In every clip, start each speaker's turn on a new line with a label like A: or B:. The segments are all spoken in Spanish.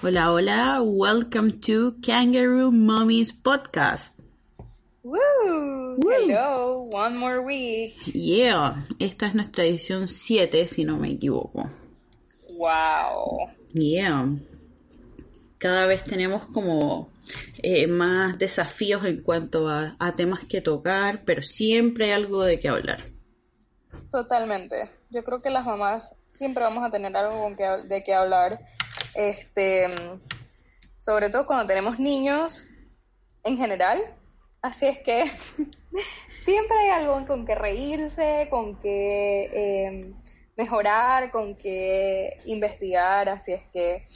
A: Hola, hola, welcome to Kangaroo Mommies Podcast.
B: Woo. Hello. One more week.
A: Yeah, esta es nuestra edición 7, si no me equivoco.
B: Wow.
A: Yeah. Cada vez tenemos como eh, más desafíos en cuanto a, a temas que tocar, pero siempre hay algo de qué hablar.
B: Totalmente. Yo creo que las mamás siempre vamos a tener algo con que, de qué hablar. Este, sobre todo cuando tenemos niños en general. Así es que siempre hay algo con que reírse, con que eh, mejorar, con que investigar. Así es que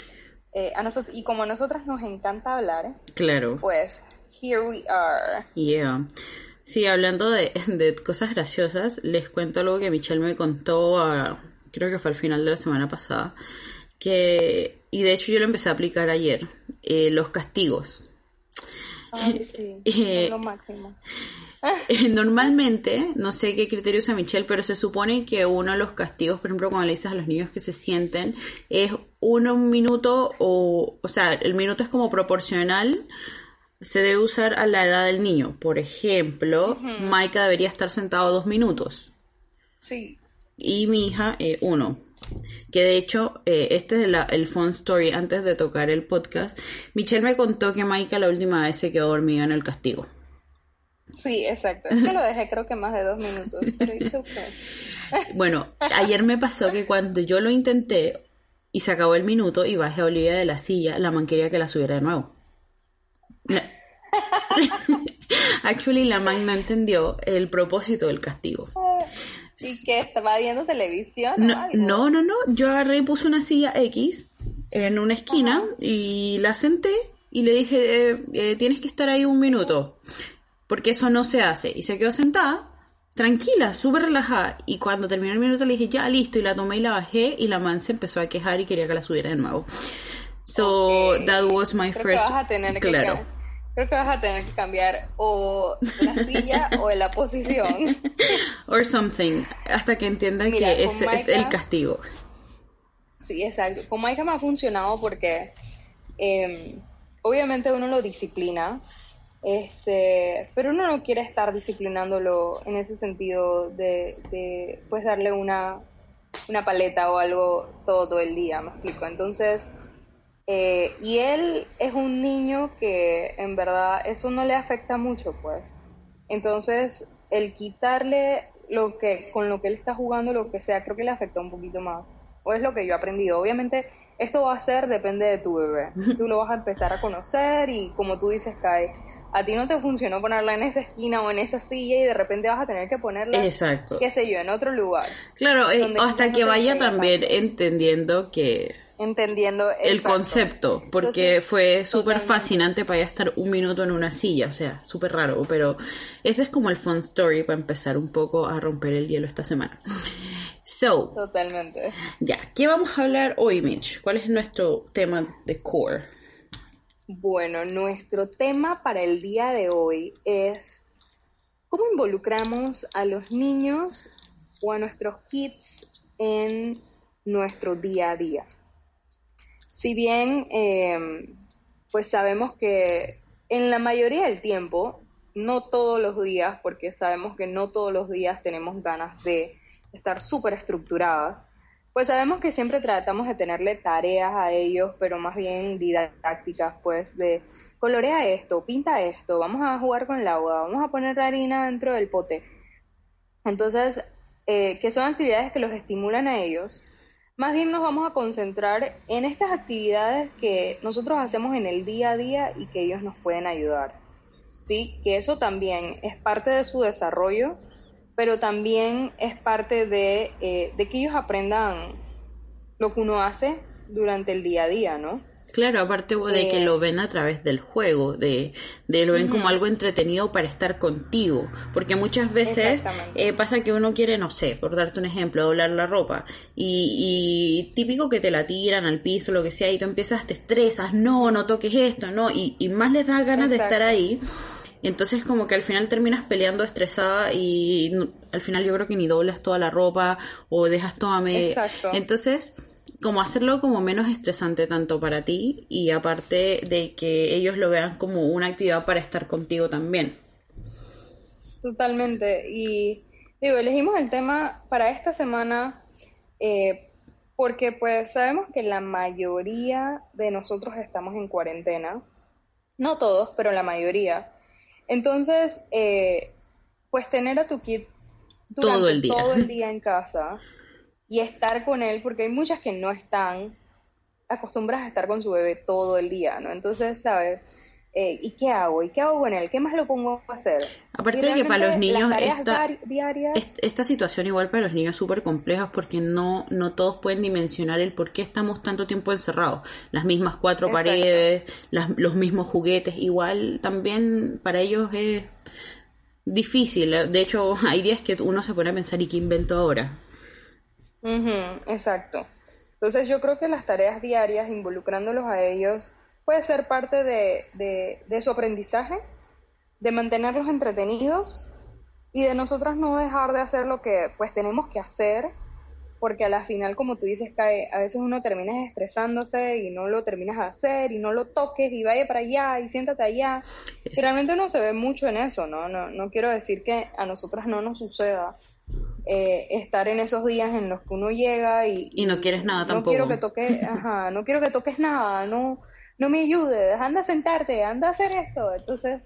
B: eh, a nosotros y como a nosotras nos encanta hablar,
A: Claro.
B: pues here we are.
A: Yeah. Sí, hablando de, de cosas graciosas, les cuento algo que Michelle me contó, a- creo que fue al final de la semana pasada, que, y de hecho yo lo empecé a aplicar ayer, eh, los castigos.
B: Ay, sí,
A: Eh,
B: es lo máximo.
A: Eh, Normalmente, no sé qué criterio usa Michelle, pero se supone que uno de los castigos, por ejemplo, cuando le dices a los niños que se sienten, es uno un minuto o, o sea, el minuto es como proporcional, se debe usar a la edad del niño. Por ejemplo, Maika debería estar sentado dos minutos
B: Sí.
A: y mi hija eh, uno. Que de hecho, eh, este es la- el fun story antes de tocar el podcast. Michelle me contó que Maika la última vez se quedó dormida en el castigo.
B: Sí, exacto. Es que lo dejé creo que más de dos minutos, pero it's okay.
A: Bueno, ayer me pasó que cuando yo lo intenté y se acabó el minuto y bajé a Olivia de la silla, la man quería que la subiera de nuevo. No. Actually, la man no entendió el propósito del castigo.
B: ¿Y que estaba viendo televisión
A: No, no, no, no. Yo agarré y puse una silla X en una esquina y la senté y le dije, eh, eh, tienes que estar ahí un minuto, porque eso no se hace. Y se quedó sentada, tranquila, súper relajada. Y cuando terminó el minuto le dije, ya, listo, y la tomé y la bajé y la man se empezó a quejar y quería que la subiera de nuevo. So, that was my
B: Creo
A: first...
B: que vas a tener que
A: claro.
B: Creo que vas a tener que cambiar o la silla o la posición.
A: Or something, hasta que entienda
B: Mira,
A: que ese es el castigo.
B: Sí, exacto. Con Maika me ha funcionado porque eh, obviamente uno lo disciplina, este, pero uno no quiere estar disciplinándolo en ese sentido de, de pues darle una, una paleta o algo todo el día, me explico. Entonces, eh, y él es un niño que en verdad eso no le afecta mucho, pues. Entonces, el quitarle lo que con lo que él está jugando, lo que sea, creo que le afecta un poquito más. O es lo que yo he aprendido. Obviamente, esto va a ser, depende de tu bebé. Tú lo vas a empezar a conocer y como tú dices, Kai, a ti no te funcionó ponerla en esa esquina o en esa silla y de repente vas a tener que ponerla,
A: Exacto.
B: qué sé yo, en otro lugar.
A: Claro, eh, hasta que vaya también entendiendo que
B: Entendiendo
A: el concepto, porque
B: Entonces,
A: fue súper fascinante para ella estar un minuto en una silla, o sea, súper raro, pero ese es como el fun story para empezar un poco a romper el hielo esta semana. So,
B: Totalmente.
A: ya, ¿qué vamos a hablar hoy, Mitch? ¿Cuál es nuestro tema de core?
B: Bueno, nuestro tema para el día de hoy es cómo involucramos a los niños o a nuestros kids en nuestro día a día. Si bien, eh, pues sabemos que en la mayoría del tiempo, no todos los días, porque sabemos que no todos los días tenemos ganas de estar súper estructuradas, pues sabemos que siempre tratamos de tenerle tareas a ellos, pero más bien didácticas, pues de colorea esto, pinta esto, vamos a jugar con el agua, vamos a poner la harina dentro del pote. Entonces, eh, que son actividades que los estimulan a ellos, más bien nos vamos a concentrar en estas actividades que nosotros hacemos en el día a día y que ellos nos pueden ayudar. ¿Sí? Que eso también es parte de su desarrollo, pero también es parte de, eh, que ellos aprendan lo que uno hace durante el día a día, ¿no?
A: Claro, aparte de que lo ven a través del juego, de, de lo ven como algo entretenido para estar contigo, porque muchas veces eh, pasa que uno quiere, no sé, por darte un ejemplo, doblar la ropa y, y, típico que te la tiran al piso, lo que sea, y tú empiezas, te estresas, no, no toques esto, no, y, y más les da ganas de estar ahí. Y entonces como que al final terminas peleando estresada y al final yo creo que ni doblas toda la ropa o dejas toda media. Entonces como hacerlo como menos estresante tanto para ti y aparte de que ellos lo vean como una actividad para estar contigo también.
B: Totalmente. Y digo, elegimos el tema para esta semana eh, porque pues sabemos que la mayoría de nosotros estamos en cuarentena. No todos, pero la mayoría. Entonces, eh, pues tener a tu kit
A: todo el día.
B: todo el día en casa y estar con él, porque hay muchas que no están acostumbradas a estar con su bebé todo el día, ¿no? Entonces, ¿sabes? Eh, ¿Y qué hago? ¿Y qué hago con él? ¿Qué más lo pongo a hacer?
A: Aparte de que para los niños esta, esta situación igual para los niños es súper compleja porque no, no todos pueden dimensionar el por qué estamos tanto tiempo encerrados. Las mismas cuatro paredes, los mismos juguetes, igual también para ellos es difícil. De hecho, hay días que uno se pone a pensar, ¿y qué invento ahora?
B: Exacto. Entonces yo creo que las tareas diarias, involucrándolos a ellos, puede ser parte de, de, su aprendizaje, de mantenerlos entretenidos y de nosotros no dejar de hacer lo que pues tenemos que hacer, porque a la final, como tú dices, cae, a veces uno termina estresándose y no lo terminas de hacer y no lo toques y vaya para allá y siéntate allá. Y realmente uno se ve mucho en eso, ¿no? No, no quiero decir que a nosotras no nos suceda, eh, estar en esos días en los que uno llega y,
A: y no quieres nada tampoco.
B: No quiero que toques, ajá, no quiero que toques nada, no, no me ayudes, anda a sentarte, anda a hacer esto, entonces.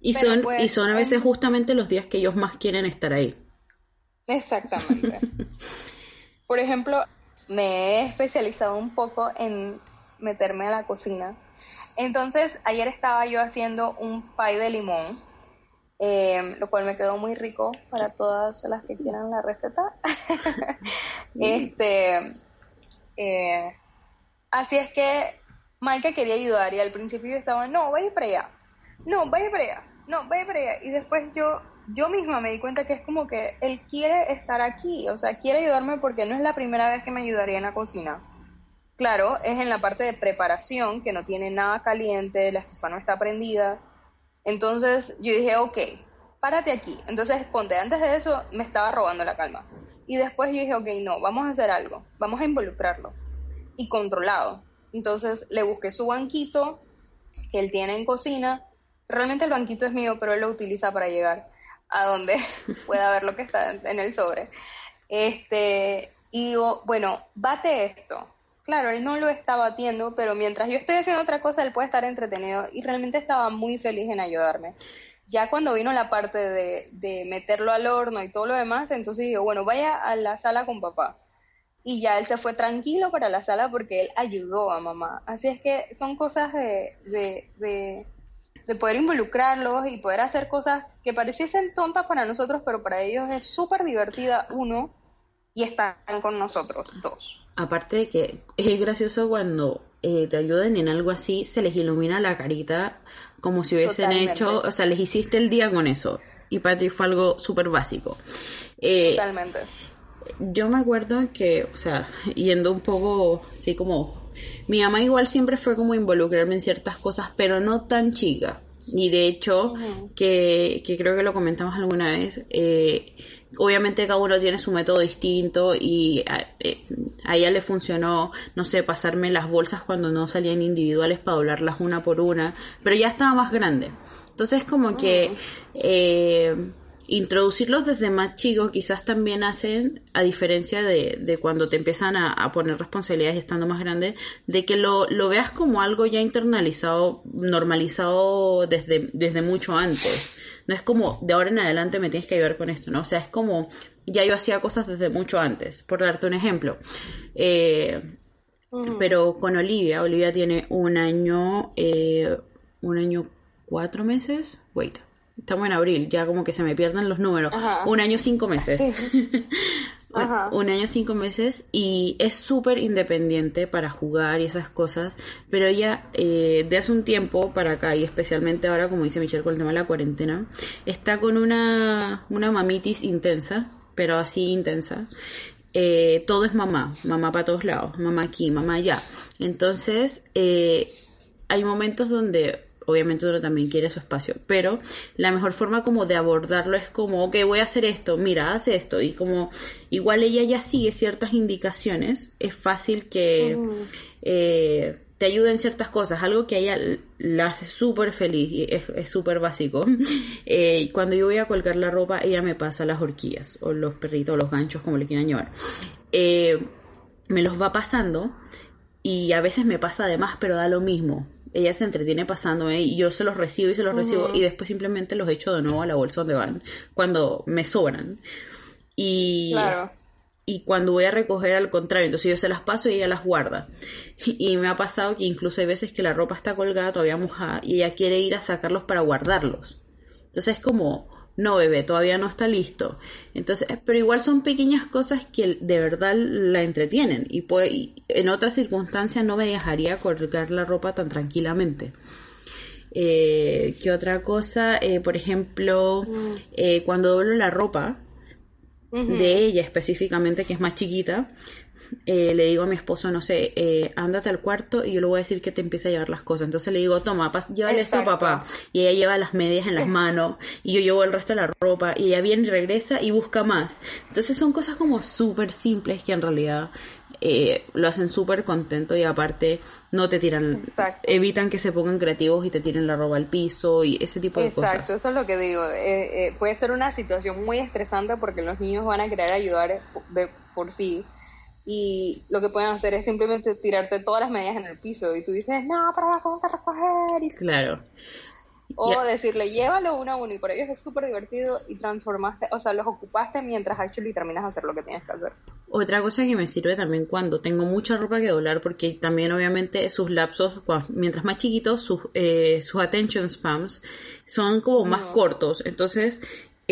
A: Y son, pues, y son a veces justamente los días que ellos más quieren estar ahí.
B: Exactamente. Por ejemplo, me he especializado un poco en meterme a la cocina. Entonces, ayer estaba yo haciendo un pie de limón Em, lo cual me quedó muy rico para todas las que quieran la receta. este, eh, así es que Maika quería ayudar y al principio yo estaba, no, vaya para allá, no, vaya para allá, no, vaya para allá. Y después yo, yo misma me di cuenta que es como que él quiere estar aquí, o sea, quiere ayudarme porque no es la primera vez que me ayudaría en la cocina. Claro, es en la parte de preparación, que no tiene nada caliente, la estufa no está prendida, entonces yo dije, ok, párate aquí. Entonces, ponte, antes de eso me estaba robando la calma. Y después yo dije, ok, no, vamos a hacer algo, vamos a involucrarlo. Y controlado. Entonces le busqué su banquito que él tiene en cocina. Realmente el banquito es mío, pero él lo utiliza para llegar a donde pueda ver lo que está en el sobre. Este, y digo, bueno, bate esto. Claro, él no lo está batiendo, pero mientras yo estoy haciendo otra cosa, él puede estar entretenido y realmente estaba muy feliz en ayudarme. Ya cuando vino la parte de, de meterlo al horno y todo lo demás, entonces digo, bueno, vaya a la sala con papá. Y ya él se fue tranquilo para la sala porque él ayudó a mamá. Así es que son cosas de, de, de, de poder involucrarlos y poder hacer cosas que pareciesen tontas para nosotros, pero para ellos es súper divertida, uno, y están con nosotros, dos.
A: Aparte de que es gracioso cuando eh, te ayuden en algo así, se les ilumina la carita como si hubiesen hecho, o sea, les hiciste el día con eso. Y para ti fue algo súper básico.
B: Eh, Totalmente.
A: Yo me acuerdo que, o sea, yendo un poco, así como... Mi mamá igual siempre fue como involucrarme en ciertas cosas, pero no tan chica. Y de hecho, que, que, creo que lo comentamos alguna vez, eh, obviamente cada uno tiene su método distinto y eh, a, ella le funcionó, no sé, pasarme las bolsas cuando no salían individuales para doblarlas una por una, pero ya estaba más grande. Entonces como que eh, introducirlos desde más chicos quizás también hacen, a diferencia de, de cuando te empiezan a, poner responsabilidades estando más grande, de que lo, lo, veas como algo ya internalizado, normalizado desde, desde mucho antes. No es como de ahora en adelante me tienes que ayudar con esto, ¿no? O sea, es como ya yo hacía cosas desde mucho antes, por darte un ejemplo. Eh, pero con Olivia, Olivia tiene un año, eh, un año, cuatro meses, wait, estamos en abril, ya como que se me pierden los números, un año, cinco meses. un, año, cinco meses y es súper independiente para jugar y esas cosas, pero ella eh, de hace un tiempo para acá y especialmente ahora, como dice Michelle con el tema de la cuarentena, está con una, una mamitis intensa, pero así intensa, eh, todo es mamá, mamá para todos lados, mamá aquí, mamá allá. Entonces, eh, hay momentos donde obviamente uno también quiere su espacio, pero la mejor forma como de abordarlo es como, ok, voy a hacer esto, mira, haz esto, y como igual ella ya sigue ciertas indicaciones, es fácil que eh, te ayude en ciertas cosas, algo que a ella la hace súper feliz y es súper básico. cuando yo voy a colgar la ropa, ella me pasa las horquillas, o los perritos, o los ganchos, como le quieran llamar. me los va pasando y a veces me pasa de más, pero da lo mismo. Ella se entretiene pasándome y yo se los recibo y se los recibo y después simplemente los echo de nuevo a la bolsa donde van cuando me sobran. Y, y cuando voy a recoger al contrario, entonces yo se las paso y ella las guarda. Y, me ha pasado que incluso hay veces que la ropa está colgada todavía mojada y ella quiere ir a sacarlos para guardarlos. Entonces es como, no bebé, todavía no está listo. Entonces, pero igual son pequeñas cosas que de verdad la entretienen y, puede, en otras circunstancias no me dejaría colgar la ropa tan tranquilamente. Eh, ¿Qué otra cosa? Eh, por ejemplo, mm. eh, cuando doblo la ropa de ella específicamente, que es más chiquita, eh, le digo a mi esposo, no sé, eh, ándate al cuarto y yo le voy a decir que te empiece a llevar las cosas. Entonces le digo, toma, llévale esto a papá. Y ella lleva las medias en las manos y yo llevo el resto de la ropa y ella viene y regresa y busca más. Entonces son cosas como súper simples que en realidad eh, lo hacen súper contento y aparte no te tiran, evitan que se pongan creativos y te tiren la ropa al piso y ese tipo de cosas.
B: Exacto, eso es lo que digo. Eh, eh, puede ser una situación muy estresante porque los niños van a querer ayudar de, por sí y lo que pueden hacer es simplemente tirarte todas las medias en el piso y tú dices, no, pero las tengo que recoger.
A: Claro.
B: O decirle, llévalo uno a uno y por ellos es súper divertido y transformaste, o sea, los ocupaste mientras actually terminas de hacer lo que tienes que hacer.
A: Otra cosa que me sirve también cuando tengo mucha ropa que doblar, porque también obviamente sus lapsos, mientras más chiquitos, sus, eh, sus attention spams son como más cortos. Entonces,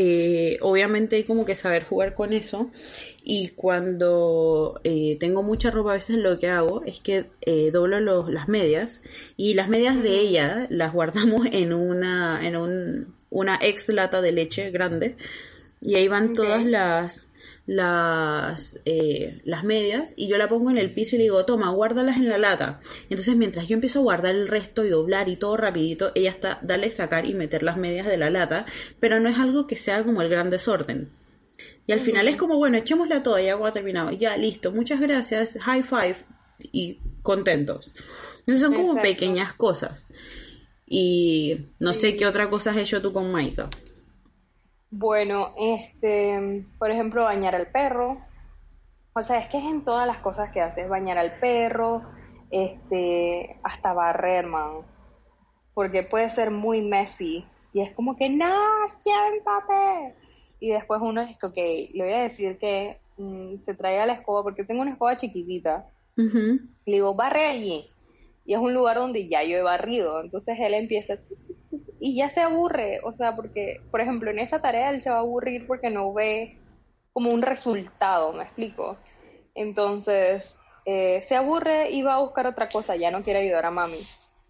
A: eh, obviamente hay como que saber jugar con eso. Y cuando eh, tengo mucha ropa a veces lo que hago es que eh, doblo los, las medias. Y las medias de ella las guardamos en una en un, una ex lata de leche grande. Y ahí van todas las las, eh, las medias y yo la pongo en el piso y le digo, toma, guárdalas en la lata. Entonces mientras yo empiezo a guardar el resto y doblar y todo rapidito, ella está, dale sacar y meter las medias de la lata, pero no es algo que sea como el gran desorden. Y al final es como, bueno, echémosla toda, ya ha terminado, ya listo, muchas gracias, high five y contentos. Entonces son como pequeñas cosas. Y no sé qué otra cosa has hecho tú con Maika.
B: Bueno, este, por ejemplo, bañar al perro. O sea, es que es en todas las cosas que haces, bañar al perro, este, hasta barrer, man. Porque puede ser muy messy. Y es como que, no, siéntate. Y después uno dice, ok, le voy a decir que mm, se traiga la escoba, porque tengo una escoba chiquitita. Le digo, barre allí y es un lugar donde ya yo he barrido, entonces él empieza y ya se aburre, o sea, porque, por ejemplo, en esa tarea él se va a aburrir porque no ve como un resultado, me explico. Entonces, eh, se aburre y va a buscar otra cosa, ya no quiere ayudar a mami.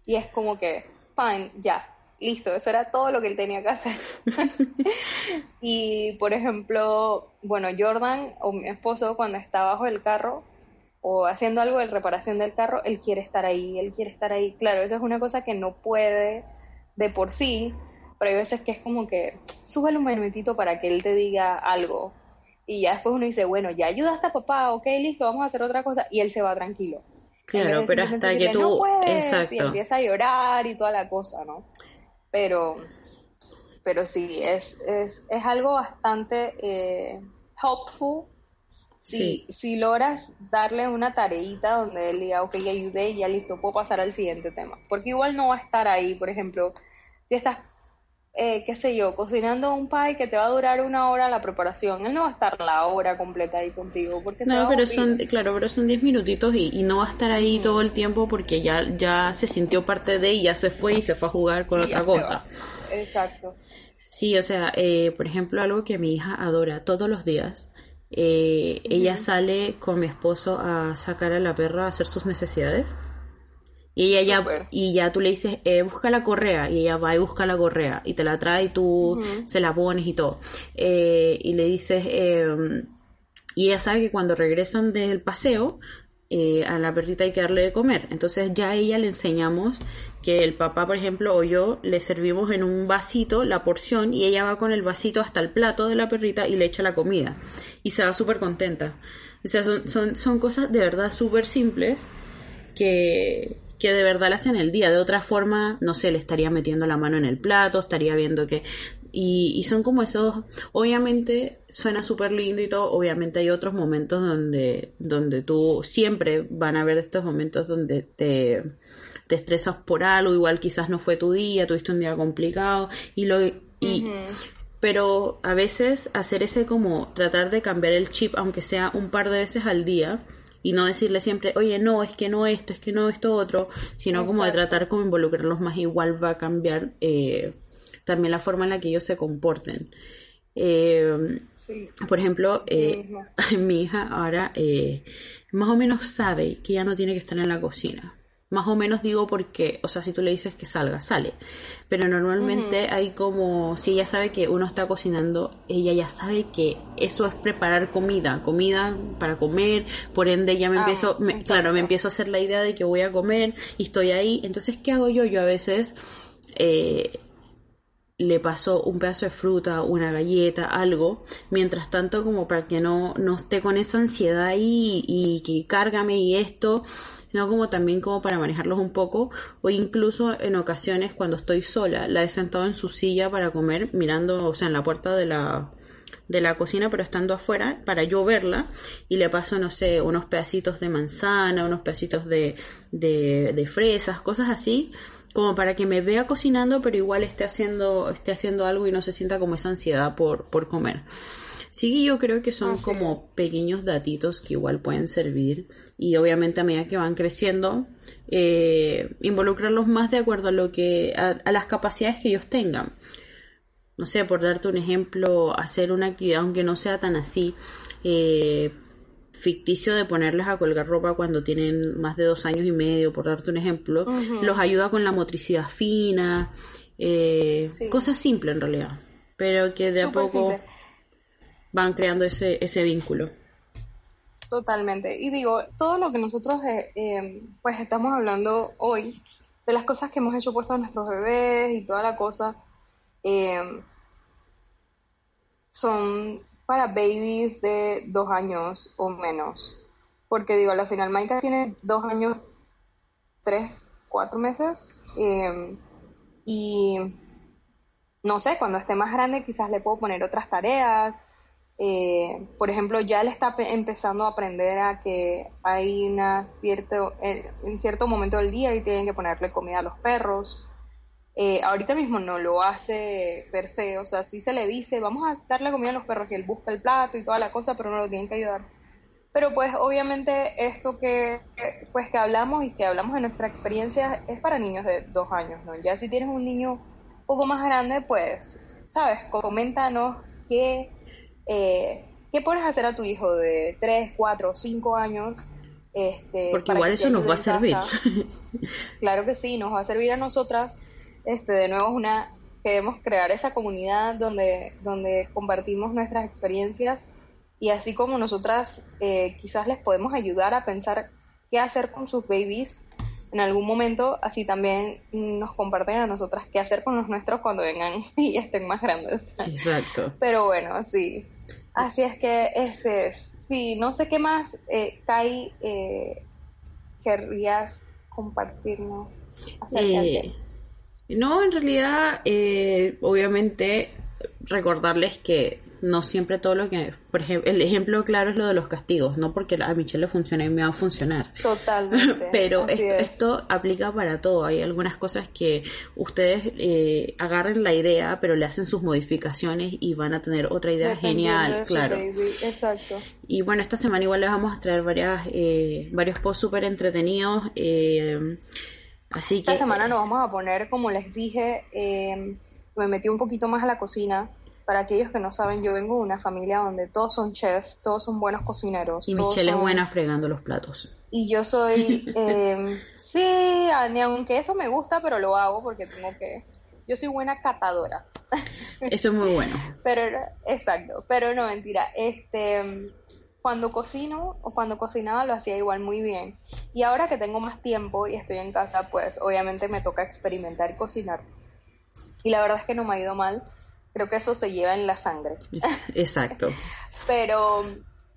B: Y es como que, fine, ya, listo, eso era todo lo que él tenía que hacer. y, por ejemplo, bueno, Jordan o mi esposo cuando está bajo el carro, o haciendo algo de reparación del carro, él quiere estar ahí, él quiere estar ahí. Claro, eso es una cosa que no puede de por sí, pero hay veces que es como que súbele un momentito para que él te diga algo. Y ya después uno dice, bueno, ya ayudaste a papá, ok, listo, vamos a hacer otra cosa. Y él se va tranquilo.
A: Claro, pero hasta que tú...
B: Exacto. Y empieza a llorar y toda la cosa, ¿no? Pero, pero sí, es, es, es algo bastante eh, helpful si, si logras darle una tareita donde él diga, ok, ya ayudé, ya listo, puedo pasar al siguiente tema. Porque igual no va a estar ahí, por ejemplo, si estás eh, qué sé yo, cocinando un pie que te va a durar una hora la preparación. Él no va a estar la hora completa ahí contigo. Porque
A: no, pero son, claro, pero son 10 minutitos y, no va a estar ahí todo el tiempo porque ya, ya se sintió parte de y ya se fue y se fue a jugar con otra cosa.
B: Exacto.
A: Sí, o sea, eh, por ejemplo, algo que mi hija adora todos los días. Eh, ella sale con mi esposo a sacar a la perra a hacer sus necesidades. Y ella ya, y ya tú le dices, eh, busca la correa, y ella va y busca la correa, y te la trae y tú se la pones y todo. Eh, y le dices, em, y ella sabe que cuando regresan del paseo, eh, a la perrita hay que darle de comer. Entonces ya a ella le enseñamos que el papá, por ejemplo, o yo le servimos en un vasito la porción y ella va con el vasito hasta el plato de la perrita y le echa la comida. Y se va súper contenta. O sea, son, son, son cosas de verdad súper simples que, que de verdad la hacen el día. De otra forma, no sé, le estaría metiendo la mano en el plato, estaría viendo que... Y, y son como esos, obviamente suena súper lindo y todo, obviamente hay otros momentos donde, donde tú siempre van a haber estos momentos donde te, te estresas por algo, igual quizás no fue tu día, tuviste un día complicado y lo... Y, Pero a veces hacer ese como tratar de cambiar el chip, aunque sea un par de veces al día, y no decirle siempre, oye, no, es que no esto, es que no esto otro, sino como de tratar como involucrarlos más, igual va a cambiar eh, también la forma en la que ellos se comporten. Eh, por ejemplo, eh, mi hija ahora más o menos sabe que ya no tiene que estar en la cocina. Más o menos digo porque, o sea, si tú le dices que salga, sale. Pero normalmente hay como, si ella sabe que uno está cocinando, ella ya sabe que eso es preparar comida, comida para comer, por ende ya me ah, empiezo, claro, me empiezo a hacer la idea de que voy a comer y estoy ahí. Entonces, ¿qué hago yo? Yo a veces eh, le paso un pedazo de fruta, una galleta, algo, mientras tanto como para que no, no esté con esa ansiedad ahí y, y que cárgame y esto sino como también como para manejarlos un poco o incluso en ocasiones cuando estoy sola la he sentado en su silla para comer mirando, o sea, en la puerta de la de la cocina pero estando afuera para yo verla y le paso no sé unos pedacitos de manzana unos pedacitos de, de, de fresas cosas así como para que me vea cocinando pero igual esté haciendo esté haciendo algo y no se sienta como esa ansiedad por, por comer Sí, yo creo que son como pequeños datitos que igual pueden servir y obviamente a medida que van creciendo, eh, involucrarlos más de acuerdo a lo que a, las capacidades que ellos tengan. No sé, por darte un ejemplo, hacer una actividad aunque no sea tan así. Eh, ficticio de ponerles a colgar ropa cuando tienen más de dos años y medio, por darte un ejemplo, los ayuda con la motricidad fina, eh, cosas simples en realidad, pero que de a poco van creando ese, ese vínculo.
B: Totalmente. Y digo, todo lo que nosotros eh, em, pues estamos hablando hoy, de las cosas que hemos hecho puestos a nuestros bebés y toda la cosa, em, son para babies de dos años o menos. Porque digo, al final Maika tiene dos años, tres, cuatro meses. Em, y no sé, cuando esté más grande quizás le puedo poner otras tareas eh, por ejemplo, ya le está empezando a aprender a que hay una cierto, en cierto momento del día y tienen que ponerle comida a los perros. Eh, ahorita mismo no lo hace per se, o sea, sí se le dice, vamos a darle comida a los perros y él busca el plato y toda la cosa, pero no lo tienen que ayudar. Pero pues obviamente esto que, pues que hablamos y que hablamos de nuestra experiencia es para niños de dos años, ¿no? Ya si tienes un niño un poco más grande, pues, sabes, coméntanos qué eh, ¿qué puedes hacer a tu hijo de 3, 4, 5 años? Este,
A: Porque igual eso nos va a servir.
B: claro que sí, nos va a servir a nosotras. Este, de nuevo, una queremos crear esa comunidad donde, donde compartimos nuestras experiencias y así como nosotras eh, quizás les podemos ayudar a pensar qué hacer con sus babies en algún momento, así también nos comparten a nosotras qué hacer con los nuestros cuando vengan y estén más grandes.
A: Exacto.
B: Pero bueno, sí. Así es que, este, sí, no sé qué más, eh, Kai, eh, querrías compartirnos acerca
A: eh, No, en realidad, eh, obviamente, recordarles que no siempre todo lo que, por ejemplo, el ejemplo claro es lo de los castigos, no porque a Michelle le funciona y me va a funcionar.
B: Totalmente.
A: Pero esto, esto, aplica para todo. Hay algunas cosas que ustedes eh, agarren la idea, pero le hacen sus modificaciones y van a tener otra idea genial, claro.
B: Exacto.
A: Y bueno, esta semana igual les vamos a traer varias, eh, varios posts súper entretenidos. Eh, así que...
B: Esta semana nos vamos a poner, como les dije, me metí un poquito más a la cocina para aquellos que no saben, yo vengo de una familia donde todos son chefs, todos son buenos cocineros.
A: Y Michelle es buena fregando los platos.
B: Y yo soy, eh, sí, ni aunque eso me gusta, pero lo hago porque tengo que, yo soy buena catadora.
A: Eso es muy bueno.
B: pero, exacto, pero no, mentira, este, cuando cocino o cuando cocinaba lo hacía igual muy bien. Y ahora que tengo más tiempo y estoy en casa, pues obviamente me toca experimentar y cocinar. Y la verdad es que no me ha ido mal Creo que eso se lleva en la sangre.
A: Exacto.
B: Pero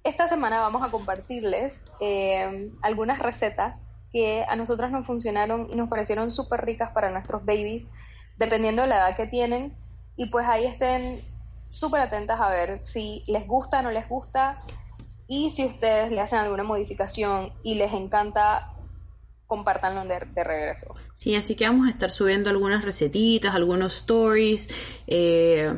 B: esta semana vamos a compartirles eh, algunas recetas que a nosotras nos funcionaron y nos parecieron súper ricas para nuestros babies, dependiendo de la edad que tienen. Y pues ahí estén súper atentas a ver si les gusta o no les gusta. Y si ustedes le hacen alguna modificación y les encanta, compártanlo de, de, regreso.
A: Sí, así que vamos a estar subiendo algunas recetitas, algunos stories, eh,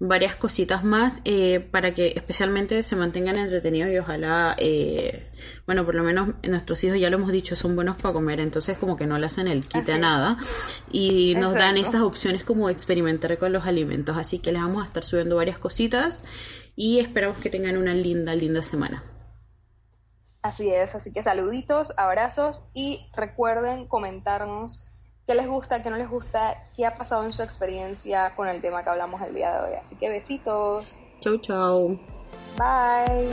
A: varias cositas más eh, para que especialmente se mantengan entretenidos y ojalá, eh, bueno, por lo menos nuestros hijos ya lo hemos dicho, son buenos para comer, entonces como que no le hacen el quite a nada y nos dan esas opciones como experimentar con los alimentos, así que les vamos a estar subiendo varias cositas y esperamos que tengan una linda, linda semana.
B: Así es, así que saluditos, abrazos y recuerden comentarnos qué les gusta, qué no les gusta, qué ha pasado en su experiencia con el tema que hablamos el día de hoy. Así que besitos.
A: Chau, chau.
B: Bye.